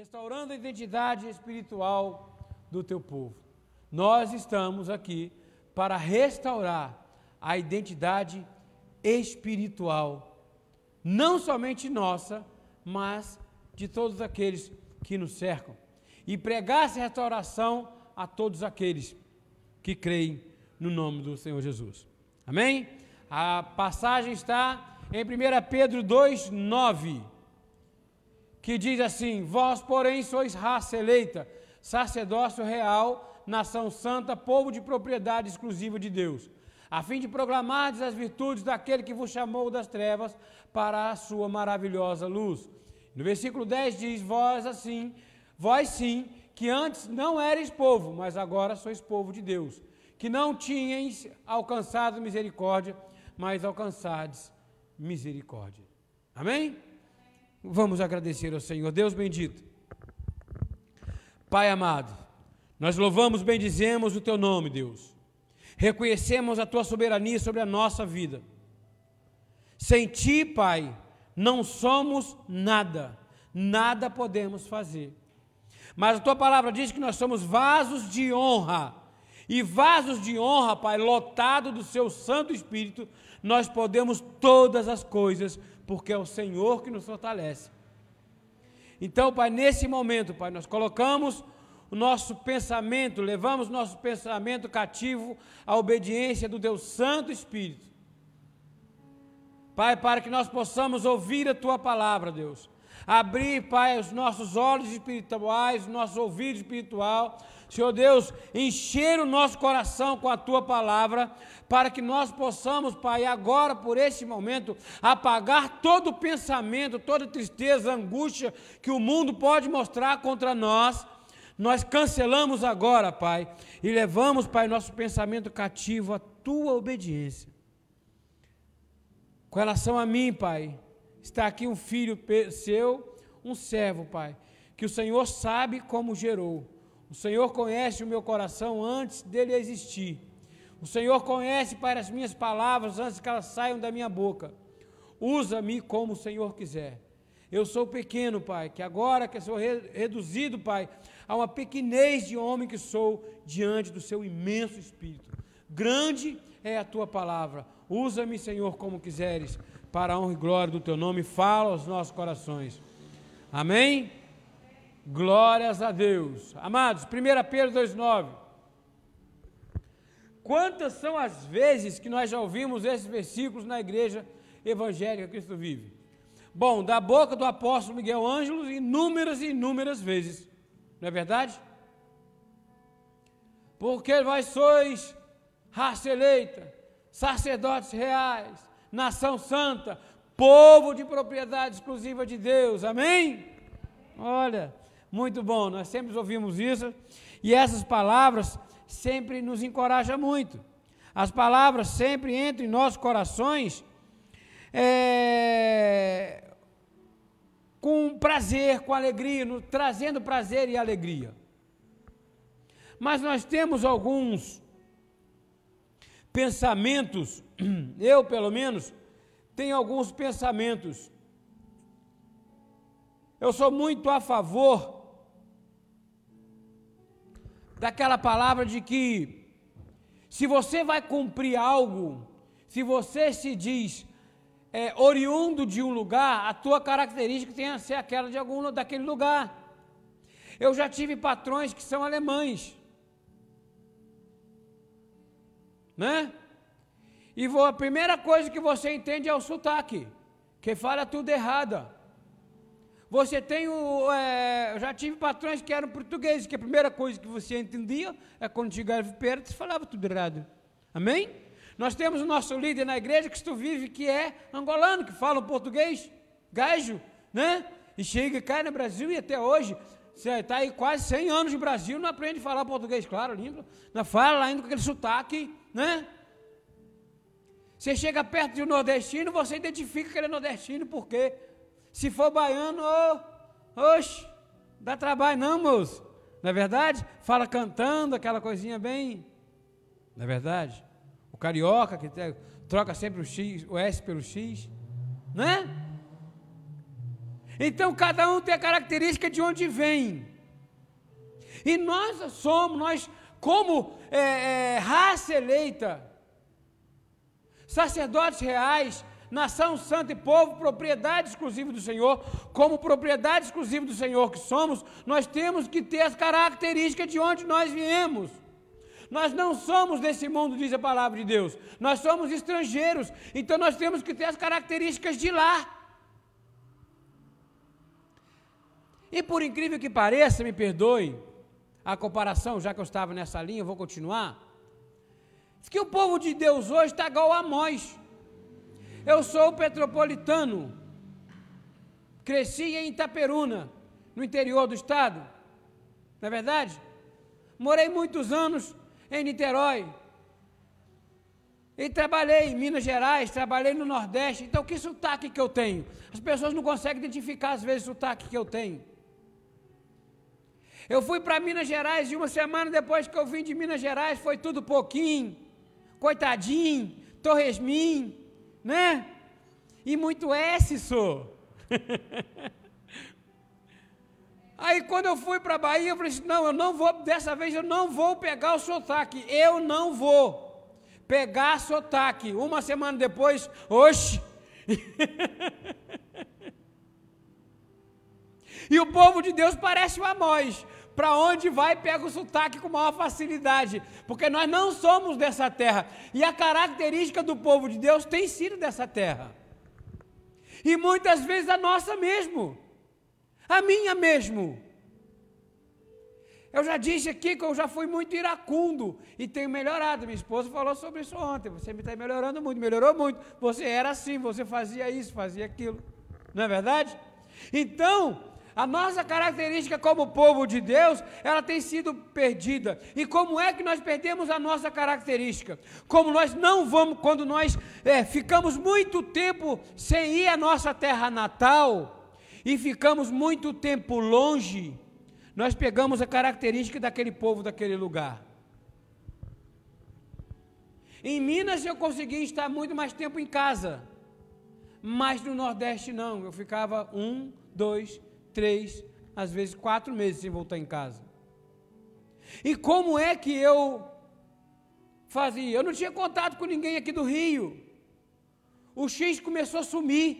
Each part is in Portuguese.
restaurando a identidade espiritual do teu povo. Nós estamos aqui para restaurar a identidade espiritual, não somente nossa, mas de todos aqueles que nos cercam, e pregar essa restauração a todos aqueles que creem no nome do Senhor Jesus. Amém? A passagem está em 1 Pedro 2, 9, que diz assim: Vós, porém, sois raça eleita, sacerdócio real, nação santa, povo de propriedade exclusiva de Deus, a fim de proclamar as virtudes daquele que vos chamou das trevas para a sua maravilhosa luz. No versículo 10 diz: Vós assim, vós sim, que antes não eres povo, mas agora sois povo de Deus, que não tinhais alcançado misericórdia, mas alcançades misericórdia. Amém? Vamos agradecer ao Senhor. Deus bendito. Pai amado, nós louvamos, bendizemos o teu nome, Deus. Reconhecemos a tua soberania sobre a nossa vida. Sem ti, Pai, não somos nada, nada podemos fazer. Mas a tua palavra diz que nós somos vasos de honra. E vasos de honra, Pai, lotado do seu Santo Espírito, nós podemos todas as coisas, porque é o Senhor que nos fortalece. Então, Pai, nesse momento, Pai, nós colocamos o nosso pensamento, levamos nosso pensamento cativo à obediência do Deus Santo Espírito. Pai, para que nós possamos ouvir a tua palavra, Deus. Abrir, Pai, os nossos olhos espirituais, os nossos ouvidos espiritual. Senhor Deus, encher o nosso coração com a tua palavra, para que nós possamos, Pai, agora, por esse momento, apagar todo pensamento, toda tristeza, angústia que o mundo pode mostrar contra nós. Nós cancelamos agora, Pai, e levamos, Pai, nosso pensamento cativo à tua obediência. Com relação a mim, Pai, está aqui um filho seu, um servo, Pai, que o Senhor sabe como gerou. O Senhor conhece o meu coração antes dele existir. O Senhor conhece, Pai, as minhas palavras antes que elas saiam da minha boca. Usa-me como o Senhor quiser. Eu sou pequeno, Pai, que agora que sou reduzido, Pai, a uma pequenez de homem que sou diante do seu imenso Espírito. Grande é a tua palavra. Usa-me, Senhor, como quiseres, para a honra e glória do teu nome. Fala aos nossos corações. Amém? Glórias a Deus. Amados, 1 Pedro 2,9. Quantas são as vezes que nós já ouvimos esses versículos na igreja evangélica Cristo vive? Bom, da boca do apóstolo Miguel Ângelo, inúmeras e inúmeras vezes. Não é verdade? Porque vós sois raça eleita, sacerdotes reais, nação santa, povo de propriedade exclusiva de Deus. Amém? Olha, muito bom, nós sempre ouvimos isso. E essas palavras sempre nos encoraja muito. As palavras sempre entram em nossos corações é, com prazer, com alegria, no, trazendo prazer e alegria. Mas nós temos alguns pensamentos, eu pelo menos, tenho alguns pensamentos. Eu sou muito a favor daquela palavra de que se você vai cumprir algo, se você se diz é, oriundo de um lugar, a tua característica tem a ser aquela de algum daquele lugar. Eu já tive patrões que são alemães, né? E vou, a primeira coisa que você entende é o sotaque, que fala tudo errada. Você tem o. É, eu já tive patrões que eram portugueses, que a primeira coisa que você entendia é quando chegava perto, você falava tudo errado. Amém? Nós temos o nosso líder na igreja que tu vive, que é angolano, que fala português, gajo, né? E chega, cai no Brasil e até hoje, você está aí quase 100 anos de Brasil, não aprende a falar português, claro, língua, não fala ainda com aquele sotaque, né? Você chega perto de um nordestino, você identifica que ele é nordestino, por quê? Se for baiano, oh, oxe, dá trabalho não, moço. Não é verdade? Fala cantando, aquela coisinha bem. Não é verdade? O carioca que troca sempre o X, o S pelo X, né? Então cada um tem a característica de onde vem. E nós somos, nós, como é, é, raça eleita, sacerdotes reais, nação santa e povo, propriedade exclusiva do Senhor, como propriedade exclusiva do Senhor que somos, nós temos que ter as características de onde nós viemos. Nós não somos desse mundo, diz a palavra de Deus. Nós somos estrangeiros, então nós temos que ter as características de lá. E por incrível que pareça, me perdoe a comparação, já que eu estava nessa linha, eu vou continuar. Que o povo de Deus hoje está igual a nós. Eu sou petropolitano, cresci em Itaperuna, no interior do estado, não é verdade? Morei muitos anos em Niterói. E trabalhei em Minas Gerais, trabalhei no Nordeste. Então, que sotaque que eu tenho? As pessoas não conseguem identificar, às vezes, o sotaque que eu tenho. Eu fui para Minas Gerais e uma semana depois que eu vim de Minas Gerais foi tudo pouquinho, coitadinho, torresmin, né? E muito S, sou. Aí quando eu fui para a Bahia, eu falei assim, não, eu não vou, dessa vez eu não vou pegar o sotaque, eu não vou pegar sotaque. Uma semana depois, oxe. e o povo de Deus parece o Amós para onde vai, pega o sotaque com maior facilidade, porque nós não somos dessa terra, e a característica do povo de Deus tem sido dessa terra, e muitas vezes a nossa mesmo, a minha mesmo. Eu já disse aqui que eu já fui muito iracundo e tenho melhorado. Minha esposa falou sobre isso ontem. Você me está melhorando muito, melhorou muito. Você era assim, você fazia isso, fazia aquilo. Não é verdade? Então, a nossa característica como povo de Deus, ela tem sido perdida. E como é que nós perdemos a nossa característica? Como nós não vamos, quando nós é, ficamos muito tempo sem ir à nossa terra natal e ficamos muito tempo longe, nós pegamos a característica daquele povo daquele lugar. Em Minas eu consegui estar muito mais tempo em casa, mas no Nordeste não. Eu ficava um, dois, três, às vezes quatro meses sem voltar em casa. E como é que eu fazia? Eu não tinha contato com ninguém aqui do Rio. O X começou a sumir,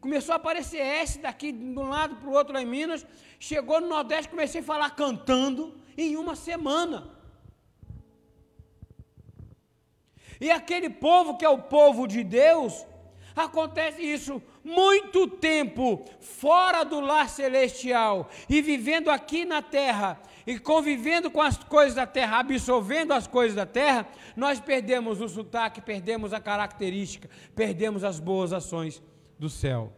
começou a aparecer S daqui de um lado para o outro lá em Minas. Chegou no Nordeste, comecei a falar cantando em uma semana. E aquele povo que é o povo de Deus, Acontece isso muito tempo fora do lar celestial e vivendo aqui na terra e convivendo com as coisas da terra, absorvendo as coisas da terra, nós perdemos o sotaque, perdemos a característica, perdemos as boas ações do céu.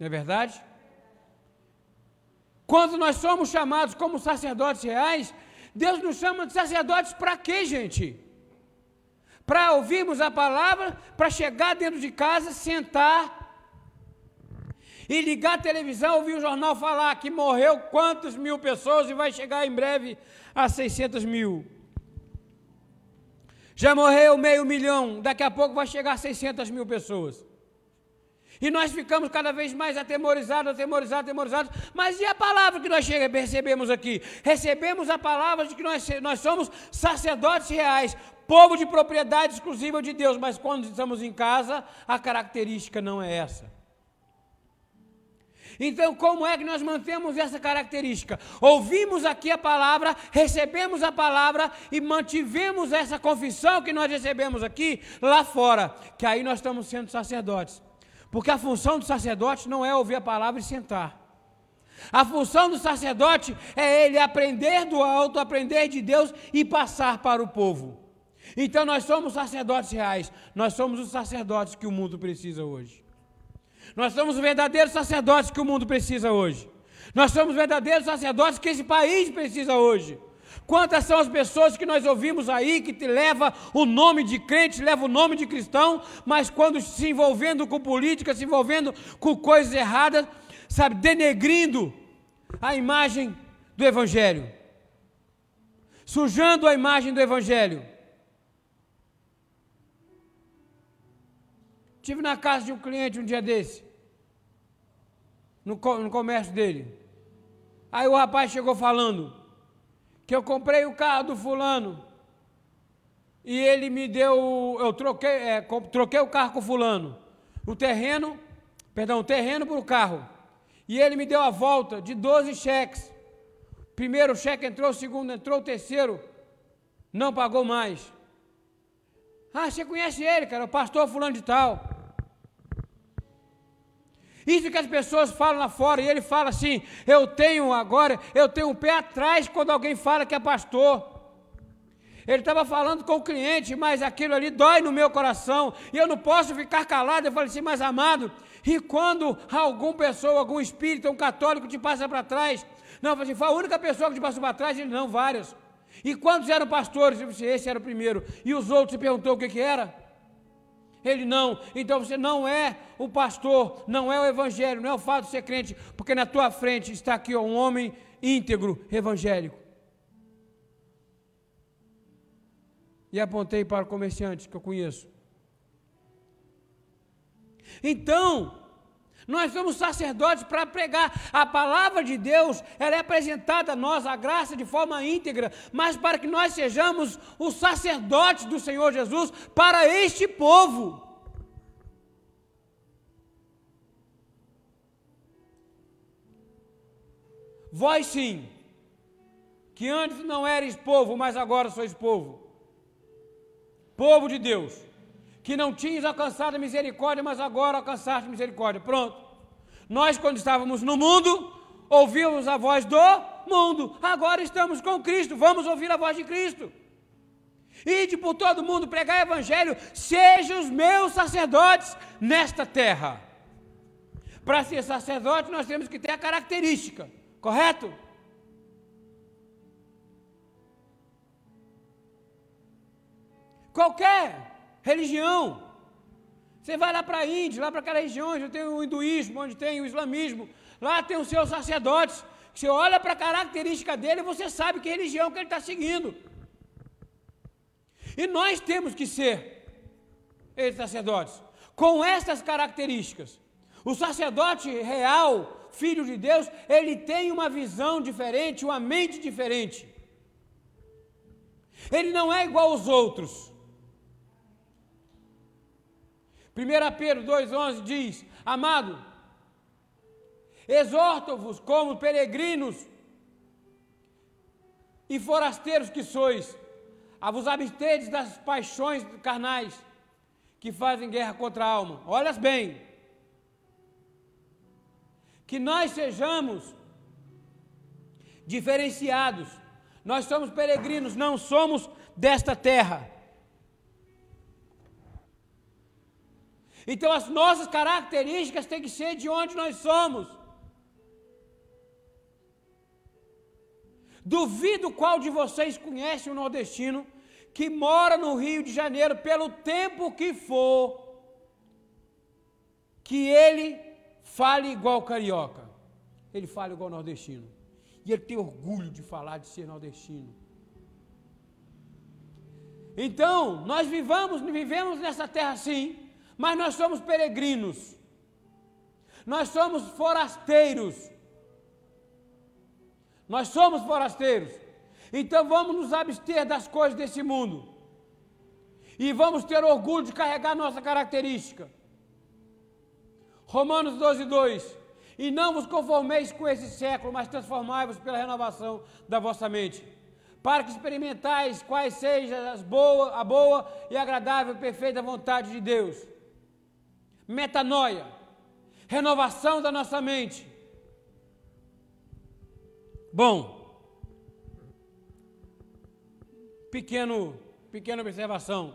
Não é verdade? Quando nós somos chamados como sacerdotes reais, Deus nos chama de sacerdotes para quê, gente? Para ouvirmos a palavra, para chegar dentro de casa, sentar e ligar a televisão, ouvir o jornal falar que morreu quantas mil pessoas e vai chegar em breve a 600 mil. Já morreu meio milhão, daqui a pouco vai chegar a 600 mil pessoas. E nós ficamos cada vez mais atemorizados, atemorizados, atemorizados. Mas e a palavra que nós recebemos aqui? Recebemos a palavra de que nós, nós somos sacerdotes reais, povo de propriedade exclusiva de Deus, mas quando estamos em casa, a característica não é essa. Então, como é que nós mantemos essa característica? Ouvimos aqui a palavra, recebemos a palavra e mantivemos essa confissão que nós recebemos aqui lá fora, que aí nós estamos sendo sacerdotes. Porque a função do sacerdote não é ouvir a palavra e sentar. A função do sacerdote é ele aprender do alto, aprender de Deus e passar para o povo. Então nós somos sacerdotes reais, nós somos os sacerdotes que o mundo precisa hoje. Nós somos os verdadeiros sacerdotes que o mundo precisa hoje. Nós somos verdadeiros sacerdotes que esse país precisa hoje. Quantas são as pessoas que nós ouvimos aí que te leva o nome de crente, leva o nome de cristão, mas quando se envolvendo com política, se envolvendo com coisas erradas, sabe, denegrindo a imagem do evangelho. Sujando a imagem do evangelho. Tive na casa de um cliente um dia desse, no, no comércio dele. Aí o rapaz chegou falando que eu comprei o carro do fulano e ele me deu, eu troquei, é, troquei o carro com o fulano, o terreno, perdão, o terreno para o carro, e ele me deu a volta de 12 cheques. Primeiro cheque entrou, segundo entrou, terceiro não pagou mais. Ah, você conhece ele, cara, o pastor fulano de tal. Isso que as pessoas falam lá fora, e ele fala assim: eu tenho agora, eu tenho um pé atrás quando alguém fala que é pastor. Ele estava falando com o cliente, mas aquilo ali dói no meu coração, e eu não posso ficar calado. Eu falei assim, mas amado, e quando alguma pessoa, algum espírito, um católico te passa para trás? Não, eu falei assim, foi a única pessoa que te passou para trás? Ele, não, várias. E quantos eram pastores? Eu falei assim, esse era o primeiro. E os outros, você perguntou o que, que era? Ele não. Então você não é o pastor, não é o evangelho, não é o fato de ser crente, porque na tua frente está aqui um homem íntegro, evangélico. E apontei para o comerciante que eu conheço. Então, nós somos sacerdotes para pregar. A palavra de Deus, ela é apresentada a nós, a graça, de forma íntegra, mas para que nós sejamos os sacerdotes do Senhor Jesus para este povo. Vós sim, que antes não eres povo, mas agora sois povo. Povo de Deus que não tinhas alcançado misericórdia, mas agora alcançaste misericórdia. Pronto. Nós, quando estávamos no mundo, ouvíamos a voz do mundo. Agora estamos com Cristo, vamos ouvir a voz de Cristo. Ide por todo mundo, pregar o evangelho, sejam os meus sacerdotes nesta terra. Para ser sacerdote, nós temos que ter a característica, correto? Qualquer religião. Você vai lá para a Índia, lá para aquela região onde tem o hinduísmo, onde tem o islamismo, lá tem os seus sacerdotes. Você olha para a característica dele e você sabe que religião que ele está seguindo. E nós temos que ser esses sacerdotes, com essas características. O sacerdote real, filho de Deus, ele tem uma visão diferente, uma mente diferente. Ele não é igual aos outros. 1 Pedro 2,11 diz: Amado, exorto-vos como peregrinos e forasteiros que sois, a vos absterdes das paixões carnais que fazem guerra contra a alma. Olhas bem, que nós sejamos diferenciados. Nós somos peregrinos, não somos desta terra. Então as nossas características têm que ser de onde nós somos. Duvido qual de vocês conhece um nordestino que mora no Rio de Janeiro pelo tempo que for, que ele fale igual carioca. Ele fala igual nordestino. E ele tem orgulho de falar de ser nordestino. Então, nós vivamos, vivemos nessa terra assim, mas nós somos peregrinos, nós somos forasteiros. Nós somos forasteiros. Então vamos nos abster das coisas desse mundo. E vamos ter orgulho de carregar nossa característica. Romanos 12, 2. E não vos conformeis com esse século, mas transformai-vos pela renovação da vossa mente, para que experimentais quais sejam as boa, a boa e agradável e perfeita vontade de Deus metanoia, renovação da nossa mente. Bom, pequeno, pequena observação.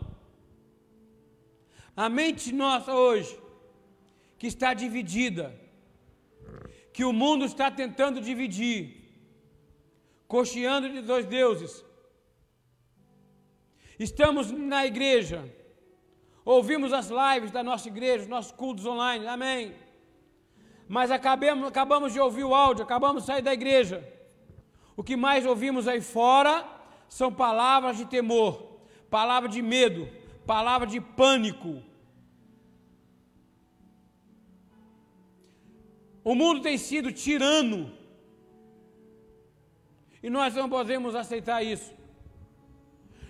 A mente nossa hoje, que está dividida, que o mundo está tentando dividir, cocheando de dois deuses. Estamos na igreja, Ouvimos as lives da nossa igreja, os nossos cultos online, amém. Mas acabemos, acabamos de ouvir o áudio, acabamos de sair da igreja. O que mais ouvimos aí fora são palavras de temor, palavra de medo, palavra de pânico. O mundo tem sido tirano. E nós não podemos aceitar isso.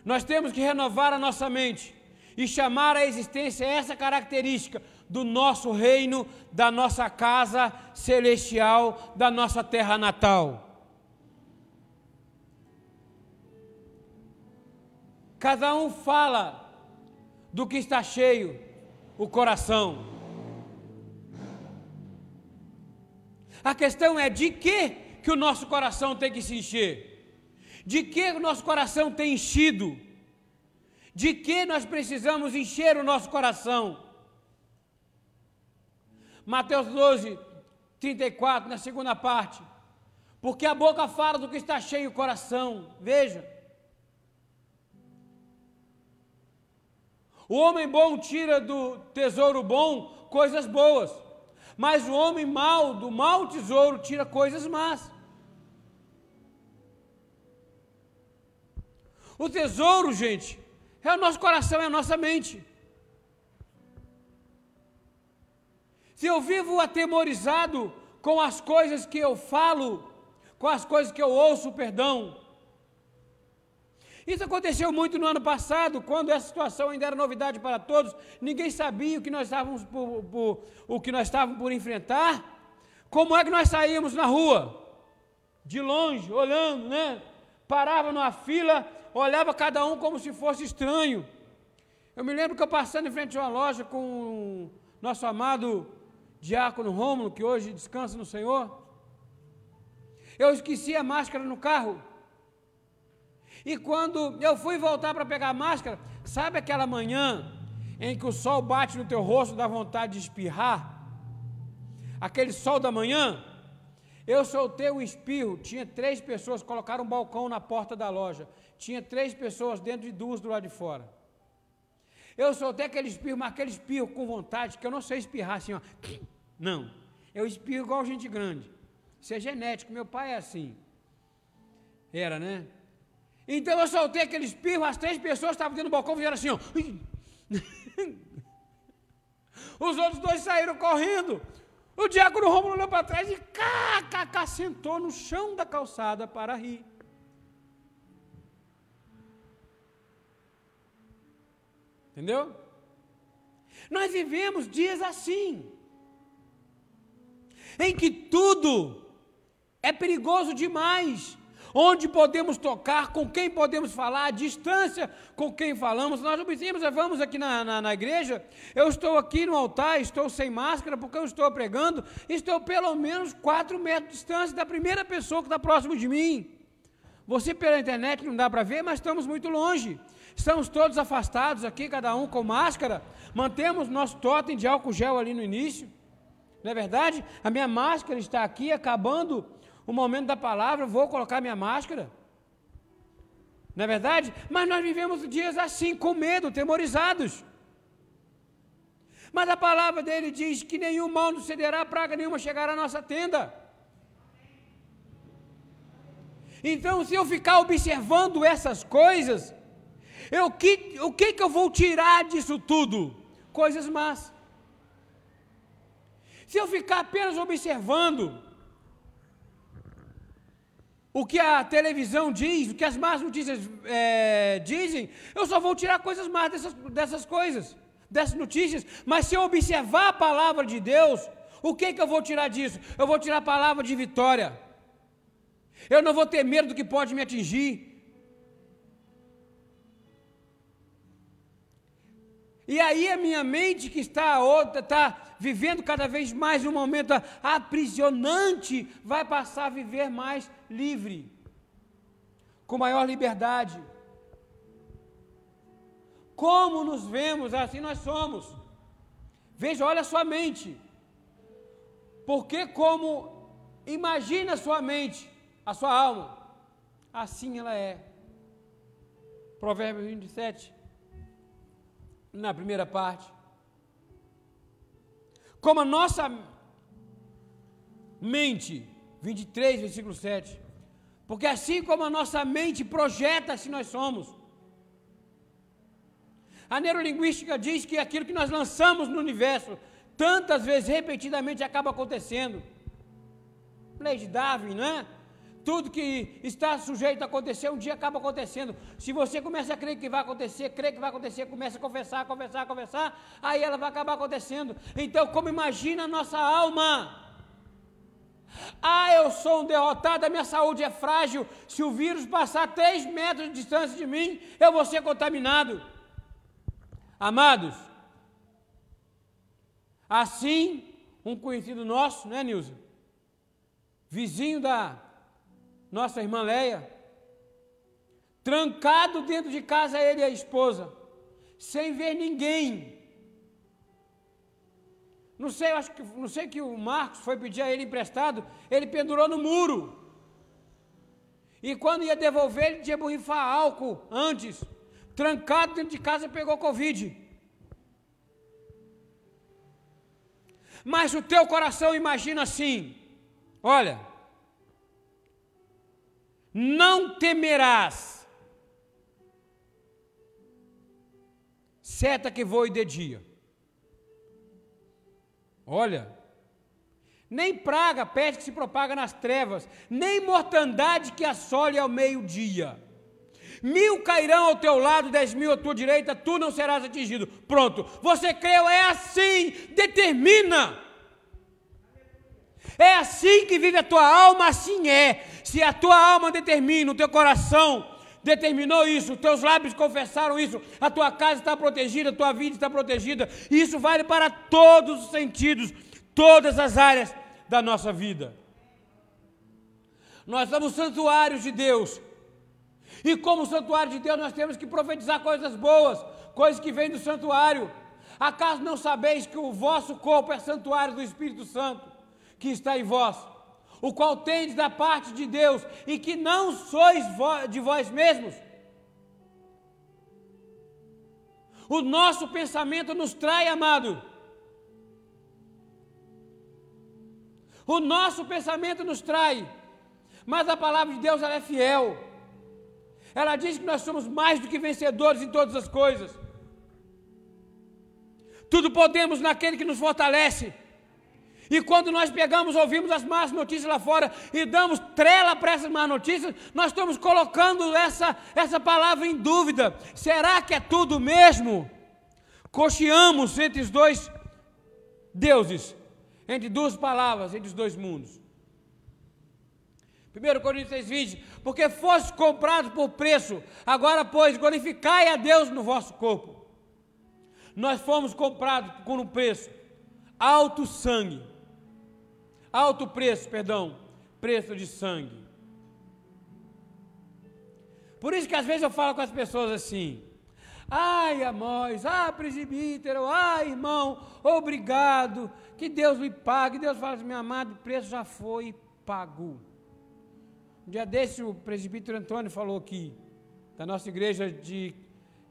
Nós temos que renovar a nossa mente e chamar à existência essa característica do nosso reino, da nossa casa celestial, da nossa terra natal. Cada um fala do que está cheio o coração. A questão é de que que o nosso coração tem que se encher? De que o nosso coração tem enchido? De que nós precisamos encher o nosso coração? Mateus 12, 34, na segunda parte. Porque a boca fala do que está cheio o coração. Veja. O homem bom tira do tesouro bom coisas boas, mas o homem mau do mau tesouro tira coisas más. O tesouro, gente, é o nosso coração, é a nossa mente. Se eu vivo atemorizado com as coisas que eu falo, com as coisas que eu ouço, perdão, isso aconteceu muito no ano passado, quando essa situação ainda era novidade para todos, ninguém sabia o que nós estávamos por, por, o que nós estávamos por enfrentar. Como é que nós saímos na rua? De longe, olhando, né? Parava numa fila, olhava cada um como se fosse estranho. Eu me lembro que eu passando em frente a uma loja com o nosso amado diácono Rômulo, que hoje descansa no Senhor. Eu esqueci a máscara no carro. E quando eu fui voltar para pegar a máscara, sabe aquela manhã em que o sol bate no teu rosto, dá vontade de espirrar? Aquele sol da manhã? Eu soltei o espirro, tinha três pessoas, colocaram um balcão na porta da loja. Tinha três pessoas dentro e duas do lado de fora. Eu soltei aquele espirro, mas aquele espirro com vontade, que eu não sei espirrar assim, ó. Não. Eu espirro igual gente grande. Isso é genético, meu pai é assim. Era, né? Então eu soltei aquele espirro, as três pessoas estavam dentro do balcão fizeram assim, ó. Os outros dois saíram correndo. O diácono Romulo olhou para trás e cá, cá, cá, sentou no chão da calçada para rir. Entendeu? Nós vivemos dias assim, em que tudo é perigoso demais onde podemos tocar, com quem podemos falar, a distância com quem falamos. Nós observamos, vamos aqui na, na, na, igreja, eu estou aqui no altar, estou sem máscara porque eu estou pregando, estou pelo menos 4 metros de distância da primeira pessoa que está próximo de mim. Você pela internet não dá para ver, mas estamos muito longe. Estamos todos afastados aqui, cada um com máscara. Mantemos nosso totem de álcool gel ali no início. Não é verdade? A minha máscara está aqui acabando o momento da palavra, vou colocar minha máscara. Não é verdade? Mas nós vivemos dias assim, com medo, temorizados. Mas a palavra dele diz que nenhum mal nos cederá, praga nenhuma chegará à nossa tenda. Então, se eu ficar observando essas coisas, eu, que, o que, que eu vou tirar disso tudo? Coisas más. Se eu ficar apenas observando, o que a televisão diz, o que as más notícias é, dizem, eu só vou tirar coisas más dessas, dessas coisas, dessas notícias. Mas se eu observar a palavra de Deus, o que, que eu vou tirar disso? Eu vou tirar a palavra de vitória. Eu não vou ter medo do que pode me atingir. E aí a minha mente que está outra, está vivendo cada vez mais um momento aprisionante, vai passar a viver mais livre, com maior liberdade. Como nos vemos, assim nós somos. Veja, olha a sua mente. Porque como imagina a sua mente, a sua alma, assim ela é. Provérbios 27 na primeira parte. Como a nossa mente, 23, versículo 7. Porque assim como a nossa mente projeta se nós somos. A neurolinguística diz que aquilo que nós lançamos no universo, tantas vezes repetidamente acaba acontecendo. Lei de Darwin, não é? Tudo que está sujeito a acontecer, um dia acaba acontecendo. Se você começa a crer que vai acontecer, crer que vai acontecer, começa a confessar, confessar, confessar, aí ela vai acabar acontecendo. Então, como imagina a nossa alma? Ah, eu sou um derrotado, a minha saúde é frágil. Se o vírus passar três metros de distância de mim, eu vou ser contaminado. Amados, assim, um conhecido nosso, né, Nilson? Vizinho da nossa irmã Leia, trancado dentro de casa, ele e a esposa, sem ver ninguém. Não sei, acho que não sei que o Marcos foi pedir a ele emprestado, ele pendurou no muro. E quando ia devolver, ele tinha borrifar álcool antes. Trancado dentro de casa, pegou Covid. Mas o teu coração imagina assim: olha, não temerás seta que voe de dia. Olha, nem praga, peste que se propaga nas trevas, nem mortandade que assole ao meio-dia. Mil cairão ao teu lado, dez mil à tua direita, tu não serás atingido. Pronto, você creu, é assim, determina. É assim que vive a tua alma, assim é. Se a tua alma determina, o teu coração determinou isso, os teus lábios confessaram isso, a tua casa está protegida, a tua vida está protegida. Isso vale para todos os sentidos, todas as áreas da nossa vida. Nós somos santuários de Deus. E como santuário de Deus, nós temos que profetizar coisas boas, coisas que vêm do santuário. Acaso não sabeis que o vosso corpo é santuário do Espírito Santo? Que está em vós, o qual tendes da parte de Deus, e que não sois de vós mesmos. O nosso pensamento nos trai, amado. O nosso pensamento nos trai, mas a palavra de Deus ela é fiel. Ela diz que nós somos mais do que vencedores em todas as coisas. Tudo podemos naquele que nos fortalece. E quando nós pegamos, ouvimos as más notícias lá fora e damos trela para essas más notícias, nós estamos colocando essa, essa palavra em dúvida. Será que é tudo mesmo? Cocheamos entre os dois deuses, entre duas palavras, entre os dois mundos. 1 Coríntios 6,20: Porque fosse comprado por preço, agora, pois, glorificai a Deus no vosso corpo. Nós fomos comprados por um preço, alto sangue. Alto preço, perdão, preço de sangue. Por isso que às vezes eu falo com as pessoas assim: ai, Amós, ah, presbítero, ah, irmão, obrigado, que Deus me pague. Deus fala assim: meu amado, o preço já foi pago. Um dia desse, o presbítero Antônio falou aqui, da nossa igreja de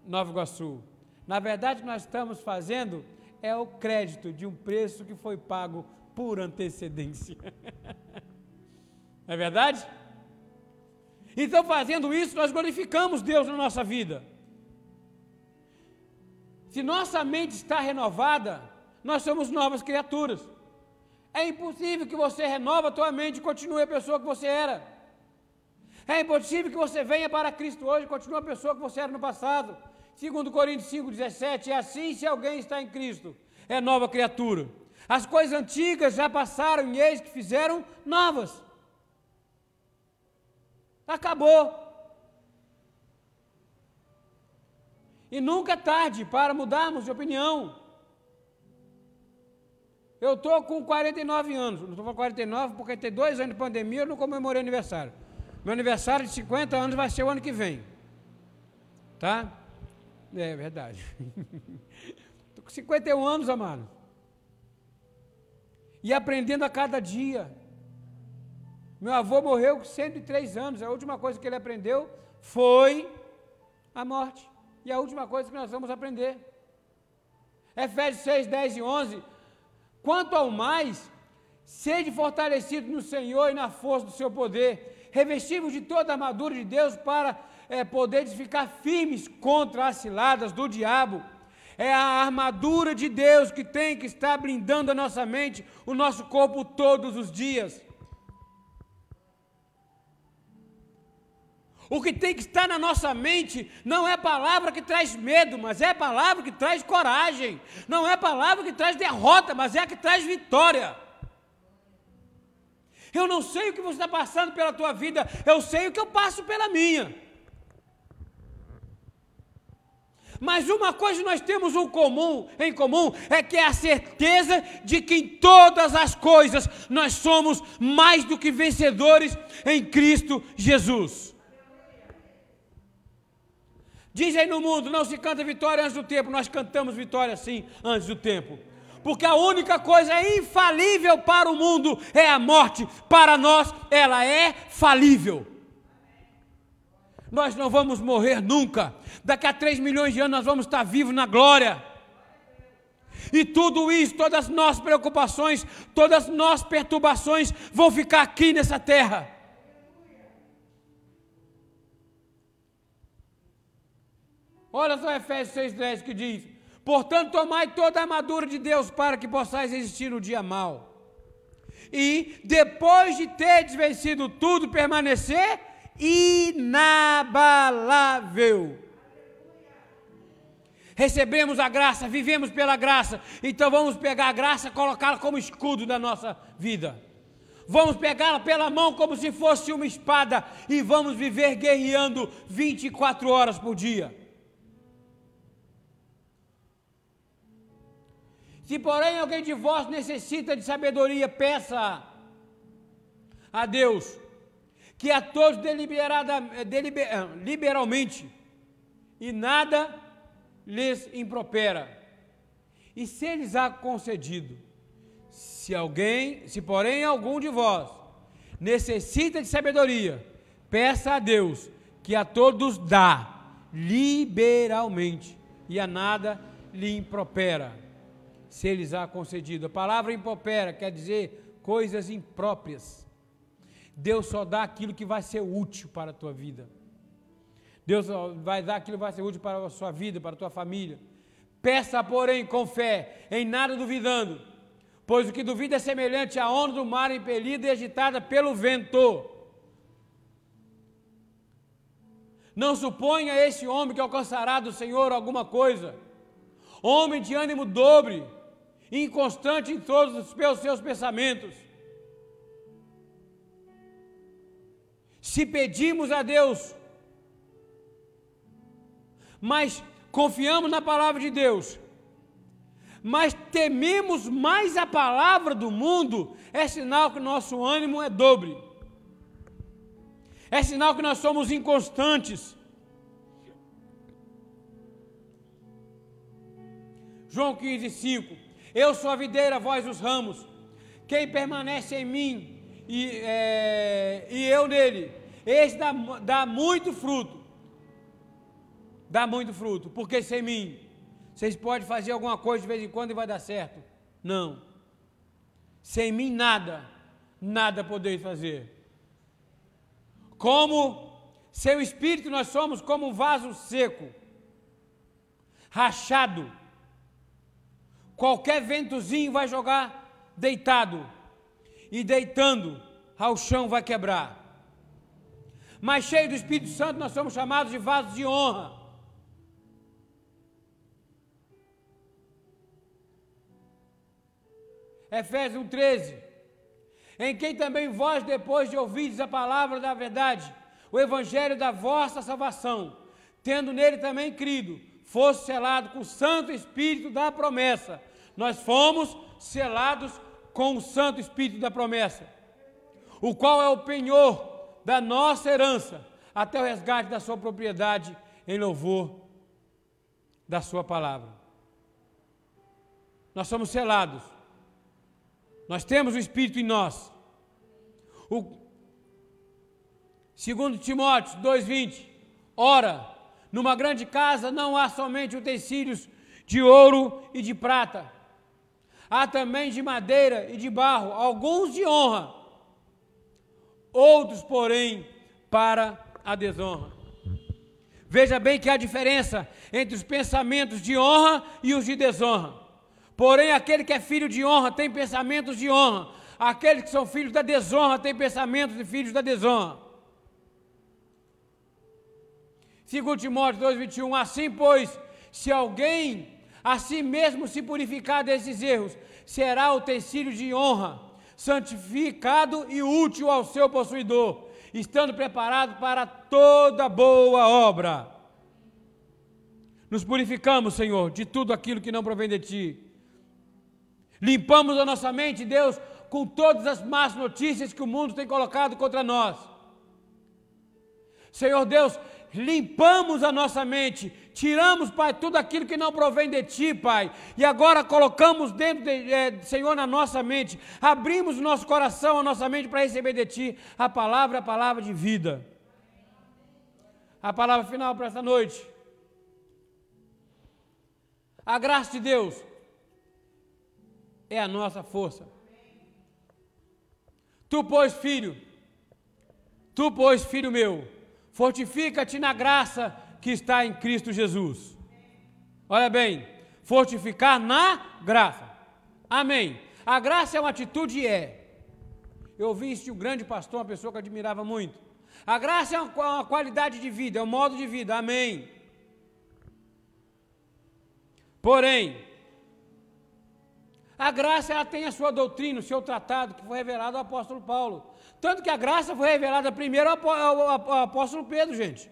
Nova Iguaçu. Na verdade, o que nós estamos fazendo é o crédito de um preço que foi pago por antecedência. Não é verdade? Então, fazendo isso, nós glorificamos Deus na nossa vida. Se nossa mente está renovada, nós somos novas criaturas. É impossível que você renove a tua mente e continue a pessoa que você era. É impossível que você venha para Cristo hoje e continue a pessoa que você era no passado. Segundo Coríntios 5,17, é assim se alguém está em Cristo, é nova criatura. As coisas antigas já passaram e eis que fizeram novas. Acabou. E nunca é tarde para mudarmos de opinião. Eu estou com 49 anos. Não estou com 49 porque tem dois anos de pandemia eu não comemorei aniversário. Meu aniversário de 50 anos vai ser o ano que vem. Tá? É verdade. Estou com 51 anos, amado e aprendendo a cada dia. Meu avô morreu com 103 anos, a última coisa que ele aprendeu foi a morte. E a última coisa que nós vamos aprender. Efésios 6, 10 e 11. Quanto ao mais, sede fortalecido no Senhor e na força do seu poder, revestivos de toda a armadura de Deus para é, poderes ficar firmes contra as ciladas do diabo é a armadura de Deus que tem que estar blindando a nossa mente, o nosso corpo todos os dias. O que tem que estar na nossa mente não é palavra que traz medo, mas é palavra que traz coragem. Não é palavra que traz derrota, mas é a que traz vitória. Eu não sei o que você está passando pela tua vida, eu sei o que eu passo pela minha. Mas uma coisa nós temos um comum, em comum, é que é a certeza de que em todas as coisas nós somos mais do que vencedores em Cristo Jesus. Diz aí no mundo, não se canta vitória antes do tempo, nós cantamos vitória sim antes do tempo. Porque a única coisa infalível para o mundo é a morte, para nós ela é falível. Nós não vamos morrer nunca. Daqui a 3 milhões de anos nós vamos estar vivos na glória. E tudo isso, todas as nossas preocupações, todas as nossas perturbações vão ficar aqui nessa terra. Olha só Efésios 6,10 que diz: Portanto, tomai toda a armadura de Deus para que possais existir no dia mal. E depois de ter vencido tudo, permanecer inabalável. Recebemos a graça, vivemos pela graça, então vamos pegar a graça colocá-la como escudo da nossa vida. Vamos pegá-la pela mão como se fosse uma espada e vamos viver guerreando 24 horas por dia. Se porém alguém de vós necessita de sabedoria, peça a Deus que a todos deliberada, deliber, ah, liberalmente, e nada lhes impropera. E se lhes há concedido, se alguém, se porém algum de vós necessita de sabedoria, peça a Deus, que a todos dá liberalmente, e a nada lhe impropera, se lhes há concedido. A palavra impropera quer dizer coisas impróprias Deus só dá aquilo que vai ser útil para a tua vida. Deus vai dar aquilo que vai ser útil para a sua vida, para a tua família. Peça, porém, com fé, em nada duvidando, pois o que duvida é semelhante à onda do mar impelida e agitada pelo vento. Não suponha esse homem que alcançará do Senhor alguma coisa. Homem de ânimo dobre, inconstante em todos os seus pensamentos se pedimos a Deus, mas confiamos na palavra de Deus, mas tememos mais a palavra do mundo, é sinal que nosso ânimo é dobre. É sinal que nós somos inconstantes. João 15, 5. Eu sou a videira, vós os ramos. Quem permanece em mim e, é, e eu nele, esse dá, dá muito fruto. Dá muito fruto, porque sem mim, vocês podem fazer alguma coisa de vez em quando e vai dar certo. Não. Sem mim, nada, nada podeis fazer. Como seu espírito, nós somos como um vaso seco, rachado. Qualquer ventozinho vai jogar deitado e deitando ao chão vai quebrar. Mas cheio do Espírito Santo, nós somos chamados de vasos de honra. Efésios 13. Em quem também vós, depois de ouvirdes a palavra da verdade, o evangelho da vossa salvação, tendo nele também crido, fosse selado com o Santo Espírito da promessa. Nós fomos selados com o Santo Espírito da promessa, o qual é o penhor da nossa herança, até o resgate da sua propriedade, em louvor da sua palavra. Nós somos selados, nós temos o Espírito em nós. O segundo Timóteo 2,20, ora, numa grande casa não há somente utensílios de ouro e de prata, há também de madeira e de barro, alguns de honra, outros, porém, para a desonra. Veja bem que há diferença entre os pensamentos de honra e os de desonra. Porém, aquele que é filho de honra tem pensamentos de honra, aqueles que são filhos da desonra têm pensamentos de filhos da desonra. Segundo Timóteo 2,21, assim pois, se alguém a si mesmo se purificar desses erros, será utensílio de honra, santificado e útil ao seu possuidor, estando preparado para toda boa obra. Nos purificamos, Senhor, de tudo aquilo que não provém de ti. Limpamos a nossa mente, Deus, com todas as más notícias que o mundo tem colocado contra nós. Senhor Deus, limpamos a nossa mente, tiramos, Pai, tudo aquilo que não provém de Ti, Pai, e agora colocamos dentro, de, é, Senhor, na nossa mente, abrimos o nosso coração, a nossa mente para receber de Ti a palavra, a palavra de vida. A palavra final para esta noite. A graça de Deus é a nossa força. Tu, pois, filho, tu, pois, filho meu, Fortifica-te na graça que está em Cristo Jesus. Olha bem, fortificar na graça. Amém. A graça é uma atitude é. Eu ouvi isso de um grande pastor, uma pessoa que eu admirava muito. A graça é uma, uma qualidade de vida, é um modo de vida. Amém. Porém, a graça ela tem a sua doutrina, o seu tratado, que foi revelado ao apóstolo Paulo. Tanto que a graça foi revelada primeiro ao apóstolo Pedro, gente.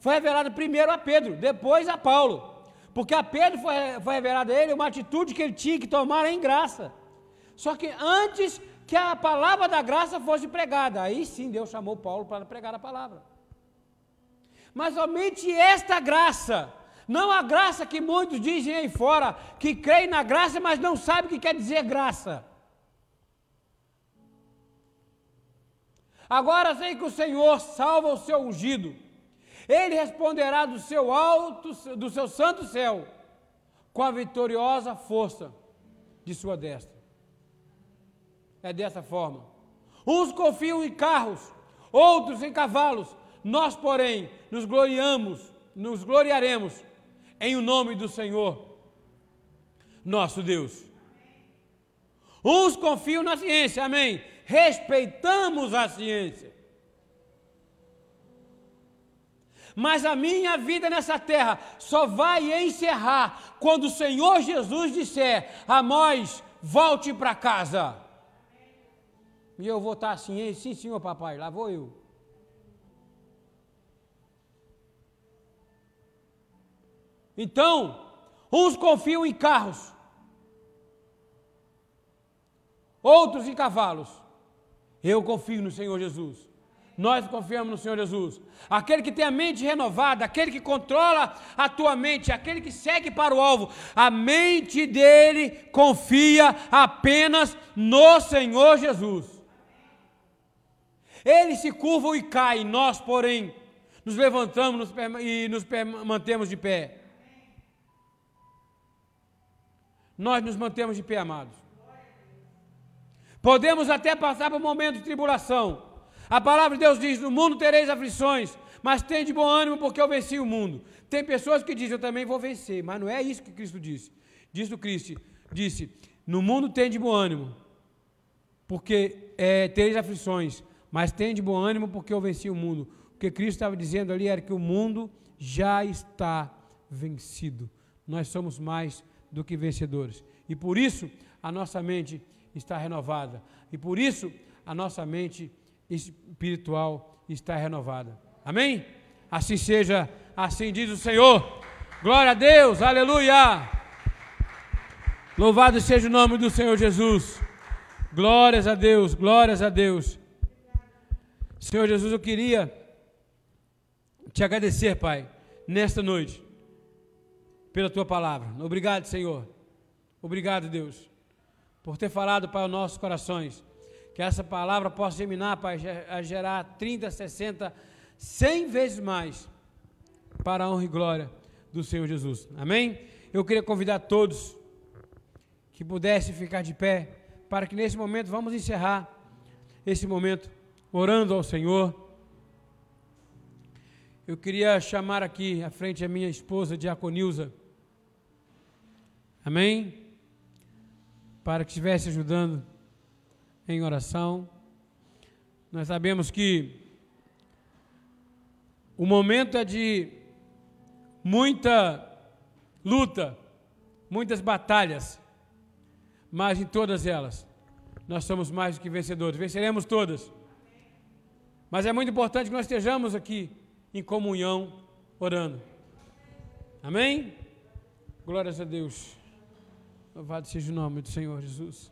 Foi revelada primeiro a Pedro, depois a Paulo. Porque a Pedro foi, foi revelada a ele uma atitude que ele tinha que tomar em graça. Só que antes que a palavra da graça fosse pregada, aí sim Deus chamou Paulo para pregar a palavra. Mas somente esta graça, não a graça que muitos dizem aí fora, que creem na graça, mas não sabem o que quer dizer graça. Agora sei que o Senhor salva o seu ungido. Ele responderá do seu alto, do seu santo céu, com a vitoriosa força de sua destra. É dessa forma. Uns confiam em carros, outros em cavalos. Nós, porém, nos gloriamos, nos gloriaremos em o nome do Senhor, nosso Deus. Uns confiam na ciência, amém respeitamos a ciência. Mas a minha vida nessa terra só vai encerrar quando o Senhor Jesus disser: Amós, volte para casa. E eu vou estar assim, sim, senhor papai, lá vou eu. Então, uns confiam em carros, outros em cavalos, eu confio no Senhor Jesus. Nós confiamos no Senhor Jesus. Aquele que tem a mente renovada, aquele que controla a tua mente, aquele que segue para o alvo, a mente dele confia apenas no Senhor Jesus. Ele se curva e cai, nós, porém, nos levantamos e nos mantemos de pé. Nós nos mantemos de pé, amados. Podemos até passar por um momento de tribulação. A palavra de Deus diz: No mundo tereis aflições, mas tem de bom ânimo porque eu venci o mundo. Tem pessoas que dizem: Eu também vou vencer, mas não é isso que Cristo disse. Disse o Cristo: Disse: No mundo tem de bom ânimo, porque é, tereis aflições, mas tem de bom ânimo porque eu venci o mundo. O que Cristo estava dizendo ali era que o mundo já está vencido. Nós somos mais do que vencedores. E por isso a nossa mente está renovada. E por isso a nossa mente espiritual está renovada. Amém? Assim seja, assim diz o Senhor. Glória a Deus, aleluia. Louvado seja o nome do Senhor Jesus. Glórias a Deus, glórias a Deus. Senhor Jesus, eu queria te agradecer, Pai, nesta noite, pela tua palavra. Obrigado, Senhor. Obrigado, Deus por ter falado para os nossos corações. Que essa palavra possa germinar, Pai, a gerar 30, 60, 100 vezes mais para a honra e glória do Senhor Jesus. Amém? Eu queria convidar todos que pudessem ficar de pé, para que nesse momento vamos encerrar esse momento orando ao Senhor. Eu queria chamar aqui à frente a minha esposa, Diaconilza. Amém? para que estivesse ajudando em oração. Nós sabemos que o momento é de muita luta, muitas batalhas, mas em todas elas nós somos mais do que vencedores, venceremos todas. Mas é muito importante que nós estejamos aqui em comunhão, orando. Amém? Glórias a Deus. Louvado seja o nome do Senhor Jesus.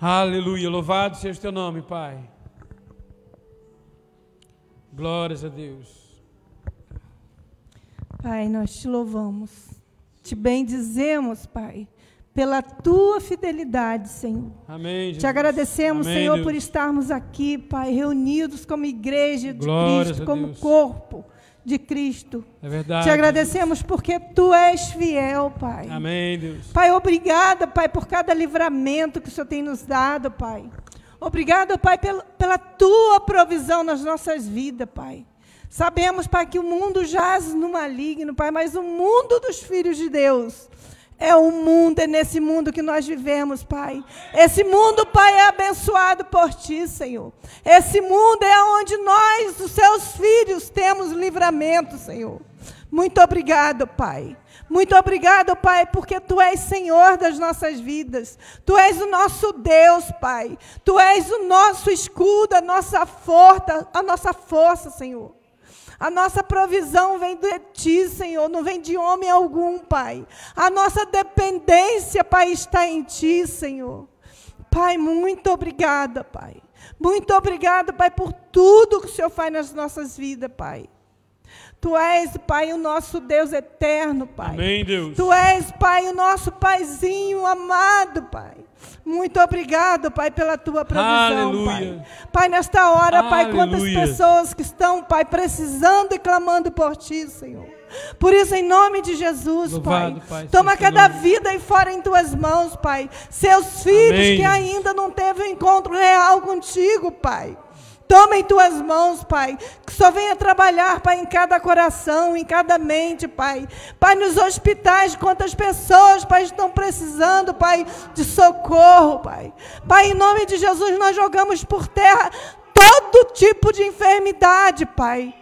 Aleluia, louvado seja o teu nome, Pai. Glórias a Deus. Pai, nós te louvamos, te bendizemos, Pai, pela tua fidelidade, Senhor. Amém. Jesus. Te agradecemos, Amém, Senhor, Deus. por estarmos aqui, Pai, reunidos como igreja de Glórias Cristo, como Deus. corpo de Cristo. É verdade. Te agradecemos porque tu és fiel, Pai. Amém, Deus. Pai, obrigada, Pai, por cada livramento que o Senhor tem nos dado, Pai. Obrigado, Pai, pela, pela tua provisão nas nossas vidas, Pai. Sabemos, Pai, que o mundo jaz no maligno, Pai, mas o mundo dos filhos de Deus é o mundo, é nesse mundo que nós vivemos, Pai. Esse mundo, Pai, é abençoado por Ti, Senhor. Esse mundo é onde nós, os Seus filhos, temos livramento, Senhor. Muito obrigado, Pai. Muito obrigado, Pai, porque Tu és Senhor das nossas vidas. Tu és o nosso Deus, Pai. Tu és o nosso escudo, a nossa força, a nossa força, Senhor. A nossa provisão vem de Ti, Senhor, não vem de homem algum, Pai. A nossa dependência, Pai, está em Ti, Senhor. Pai, muito obrigada, Pai. Muito obrigada, Pai, por tudo que o Senhor faz nas nossas vidas, Pai. Tu és, Pai, o nosso Deus eterno, Pai. Amém, Deus. Tu és, Pai, o nosso Paizinho amado, Pai. Muito obrigado, Pai, pela tua provisão, Aleluia. Pai. Pai, nesta hora, Pai, quantas Aleluia. pessoas que estão, Pai, precisando e clamando por Ti, Senhor. Por isso, em nome de Jesus, Louvado, Pai, Pai, toma cada nome. vida aí fora em Tuas mãos, Pai. Seus filhos Amém, que ainda não teve um encontro real contigo, Pai. Toma em tuas mãos, Pai, que só venha trabalhar, Pai, em cada coração, em cada mente, Pai. Pai, nos hospitais, quantas pessoas, Pai, estão precisando, Pai, de socorro, Pai. Pai, em nome de Jesus, nós jogamos por terra todo tipo de enfermidade, Pai.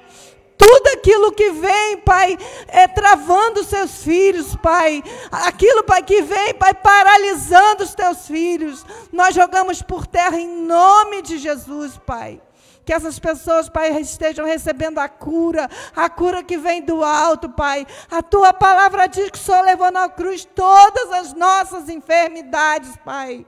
Tudo aquilo que vem, Pai, é travando os seus filhos, Pai. Aquilo, Pai, que vem, Pai, paralisando os teus filhos. Nós jogamos por terra em nome de Jesus, Pai. Que essas pessoas, Pai, estejam recebendo a cura, a cura que vem do alto, Pai. A tua palavra diz que o Senhor levou na cruz todas as nossas enfermidades, Pai.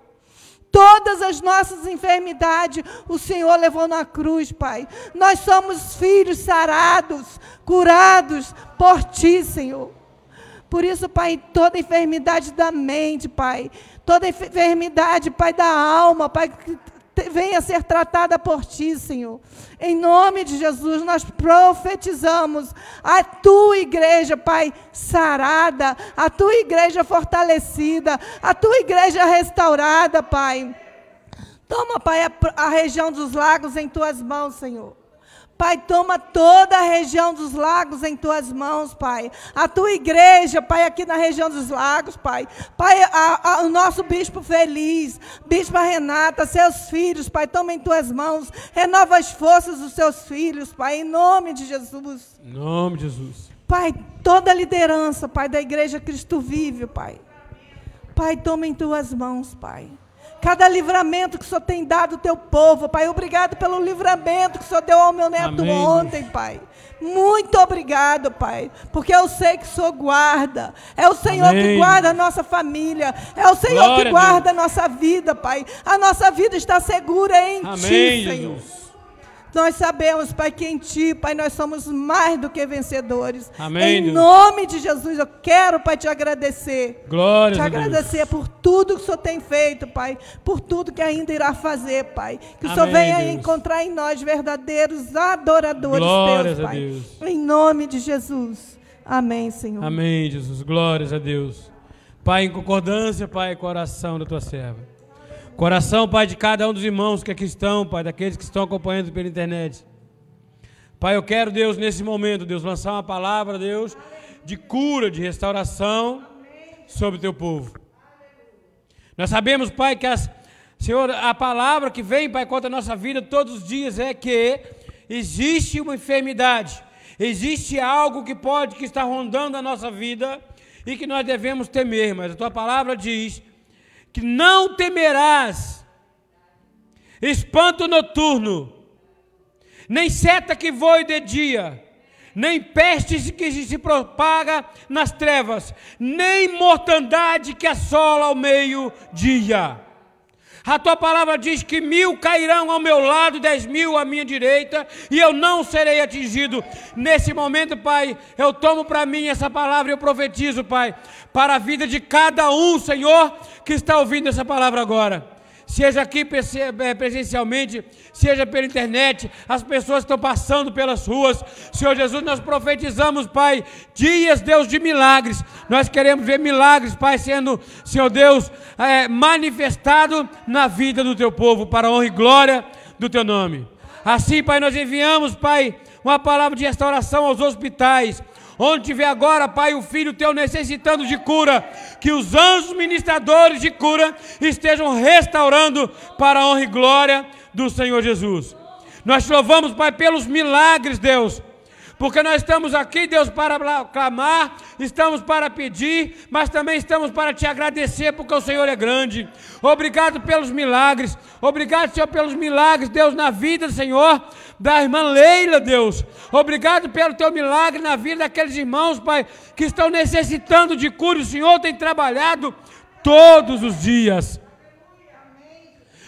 Todas as nossas enfermidades o Senhor levou na cruz, Pai. Nós somos filhos sarados, curados por Ti, Senhor. Por isso, Pai, toda enfermidade da mente, Pai, toda enfermidade, Pai, da alma, Pai, venha ser tratada por Ti, Senhor. Em nome de Jesus, nós profetizamos a Tua igreja, Pai, sarada, a Tua igreja fortalecida, a Tua igreja restaurada, Pai. Toma, Pai, a, a região dos lagos em Tuas mãos, Senhor. Pai, toma toda a região dos lagos em tuas mãos, Pai. A tua igreja, Pai, aqui na região dos lagos, Pai. Pai, a- a- o nosso bispo feliz, bispa Renata, seus filhos, Pai, toma em tuas mãos. Renova as forças dos seus filhos, Pai, em nome de Jesus. Em nome de Jesus. Pai, toda a liderança, Pai, da igreja Cristo vive, Pai. Pai, toma em tuas mãos, Pai. Cada livramento que o Senhor tem dado ao teu povo, Pai. Obrigado pelo livramento que o Senhor deu ao meu neto Amém, ontem, Pai. Muito obrigado, Pai. Porque eu sei que o Senhor guarda. É o Senhor Amém. que guarda a nossa família. É o Senhor Glória que a guarda a nossa vida, Pai. A nossa vida está segura em Amém, Ti, Senhor. Jesus. Nós sabemos, Pai, que em Ti, Pai, nós somos mais do que vencedores. Amém, Em Deus. nome de Jesus, eu quero, Pai, te agradecer. Glória Te a Deus. agradecer por tudo que o Senhor tem feito, Pai. Por tudo que ainda irá fazer, Pai. Que o Senhor Amém, venha Deus. encontrar em nós verdadeiros adoradores Glórias teus, a Pai. Deus. Em nome de Jesus. Amém, Senhor. Amém, Jesus. Glórias a Deus. Pai, em concordância, Pai, com a oração da tua serva. Coração, Pai, de cada um dos irmãos que aqui estão, Pai, daqueles que estão acompanhando pela internet. Pai, eu quero, Deus, nesse momento, Deus, lançar uma palavra, Deus, de cura, de restauração sobre o teu povo. Nós sabemos, Pai, que as Senhor, a palavra que vem, Pai, contra a nossa vida todos os dias é que existe uma enfermidade, existe algo que pode, que está rondando a nossa vida e que nós devemos temer, mas a tua palavra diz que não temerás espanto noturno, nem seta que voe de dia, nem peste que se propaga nas trevas, nem mortandade que assola ao meio-dia. A tua palavra diz que mil cairão ao meu lado, dez mil à minha direita, e eu não serei atingido. Nesse momento, Pai, eu tomo para mim essa palavra e eu profetizo, Pai, para a vida de cada um, Senhor, que está ouvindo essa palavra agora seja aqui é, presencialmente, seja pela internet, as pessoas estão passando pelas ruas. Senhor Jesus, nós profetizamos, Pai, dias, Deus, de milagres. Nós queremos ver milagres, Pai, sendo, Senhor Deus, é, manifestado na vida do teu povo, para a honra e glória do teu nome. Assim, Pai, nós enviamos, Pai, uma palavra de restauração aos hospitais, Onde tiver agora, Pai, o filho teu necessitando de cura, que os anjos ministradores de cura estejam restaurando para a honra e glória do Senhor Jesus. Nós te louvamos, Pai, pelos milagres, Deus porque nós estamos aqui, Deus, para clamar, estamos para pedir, mas também estamos para te agradecer, porque o Senhor é grande. Obrigado pelos milagres, obrigado, Senhor, pelos milagres, Deus, na vida, Senhor, da irmã Leila, Deus. Obrigado pelo teu milagre na vida daqueles irmãos, Pai, que estão necessitando de cura. O Senhor tem trabalhado todos os dias.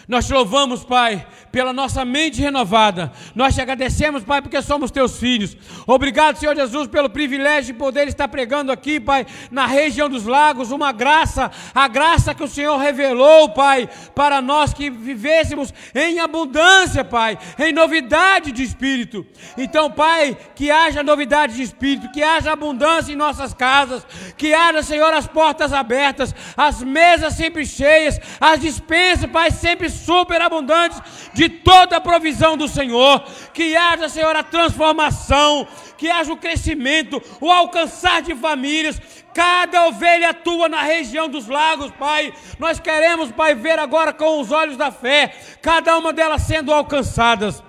Nós te louvamos, Pai, pela nossa mente renovada. Nós te agradecemos, Pai, porque somos teus filhos. Obrigado, Senhor Jesus, pelo privilégio de poder estar pregando aqui, Pai, na região dos lagos, uma graça, a graça que o Senhor revelou, Pai, para nós que vivêssemos em abundância, Pai, em novidade de espírito. Então, Pai, que haja novidade de espírito, que haja abundância em nossas casas, que haja, Senhor, as portas abertas, as mesas sempre cheias, as dispensas, Pai, sempre superabundantes de toda a provisão do Senhor, que haja, Senhor, a transformação, que haja o crescimento, o alcançar de famílias, cada ovelha tua na região dos lagos, Pai. Nós queremos, Pai, ver agora com os olhos da fé, cada uma delas sendo alcançadas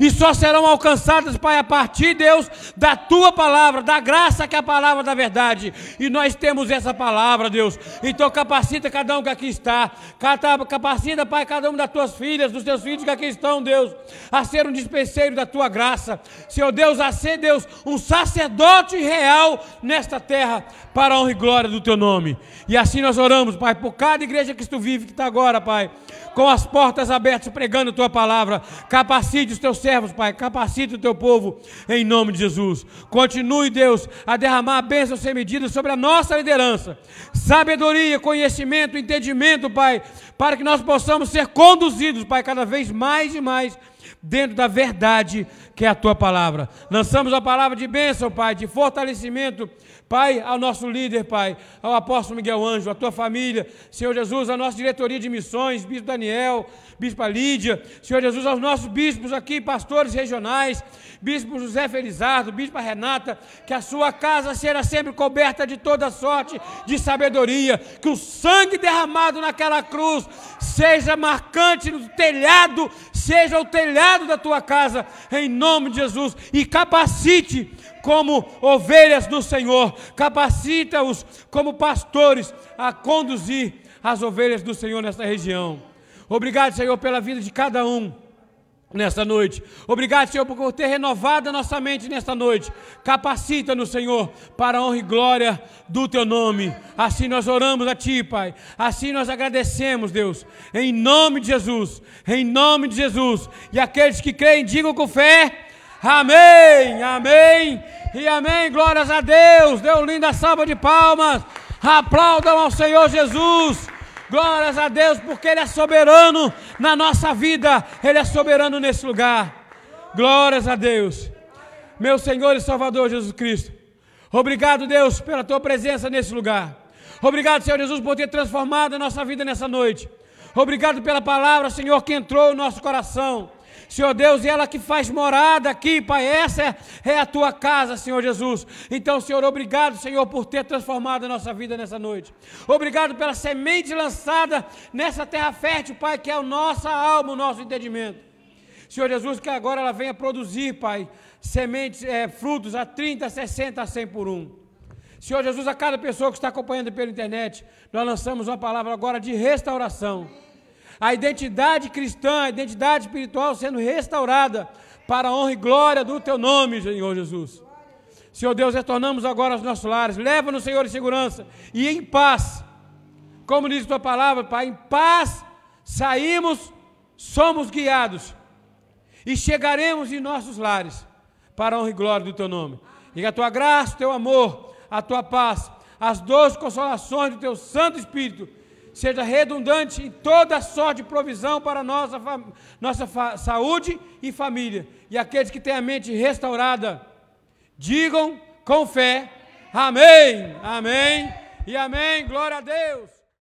e só serão alcançadas, Pai, a partir, Deus, da tua palavra, da graça que é a palavra da verdade. E nós temos essa palavra, Deus. Então capacita cada um que aqui está, capacita, Pai, cada uma das tuas filhas, dos teus filhos que aqui estão, Deus, a ser um dispenseiro da tua graça. Senhor Deus, a ser, Deus, um sacerdote real nesta terra, para a honra e glória do teu nome. E assim nós oramos, Pai, por cada igreja que tu vive, que está agora, Pai, com as portas abertas, pregando a tua palavra. Capacite os teus servos, Pai, capacite o teu povo, em nome de Jesus. Continue, Deus, a derramar a bênção sem medida sobre a nossa liderança. Sabedoria, conhecimento, entendimento, Pai, para que nós possamos ser conduzidos, Pai, cada vez mais e mais dentro da verdade que é a tua palavra. Lançamos a palavra de bênção, Pai, de fortalecimento Pai, ao nosso líder, Pai, ao apóstolo Miguel Anjo, à tua família, Senhor Jesus, à nossa diretoria de missões, Bispo Daniel, Bispa Lídia, Senhor Jesus, aos nossos bispos aqui, pastores regionais, Bispo José Felizardo, Bispa Renata, que a sua casa seja sempre coberta de toda sorte de sabedoria, que o sangue derramado naquela cruz seja marcante no telhado, seja o telhado da tua casa, em nome de Jesus, e capacite como ovelhas do Senhor, capacita-os como pastores a conduzir as ovelhas do Senhor nesta região. Obrigado, Senhor, pela vida de cada um nesta noite. Obrigado, Senhor, por ter renovado a nossa mente nesta noite. Capacita-nos, Senhor, para a honra e glória do teu nome. Assim nós oramos a ti, Pai. Assim nós agradecemos, Deus. Em nome de Jesus. Em nome de Jesus. E aqueles que creem, digam com fé. Amém, amém e amém. Glórias a Deus. Deu linda salva de palmas. Aplaudam ao Senhor Jesus. Glórias a Deus, porque Ele é soberano na nossa vida. Ele é soberano nesse lugar. Glórias a Deus. Meu Senhor e Salvador Jesus Cristo. Obrigado, Deus, pela tua presença nesse lugar. Obrigado, Senhor Jesus, por ter transformado a nossa vida nessa noite. Obrigado pela palavra, Senhor, que entrou no nosso coração Senhor Deus, e ela que faz morada aqui, Pai, essa é, a tua casa, Senhor Jesus. Então, Senhor, obrigado, Senhor, por ter transformado a nossa vida nessa noite. Obrigado pela semente lançada nessa terra fértil, Pai, que é a nossa alma, o nosso entendimento. Senhor Jesus, que agora ela venha produzir, Pai, sementes, é, frutos a 30, 60, a 100 por um. Senhor Jesus, a cada pessoa que está acompanhando pela internet, nós lançamos uma palavra agora de restauração a identidade cristã, a identidade espiritual sendo restaurada para a honra e glória do teu nome, Senhor Jesus. Senhor Deus, retornamos agora aos nossos lares. Leva-nos, Senhor, em segurança e em paz. Como diz a tua palavra, Pai, em paz saímos, somos guiados e chegaremos em nossos lares para a honra e glória do teu nome. E a tua graça, o teu amor, a tua paz, as doces consolações do teu Santo Espírito seja redundante em toda sorte de provisão para nossa, nossa saúde e família. E aqueles que têm a mente restaurada, digam com fé: Amém, Amém e Amém. Glória a Deus.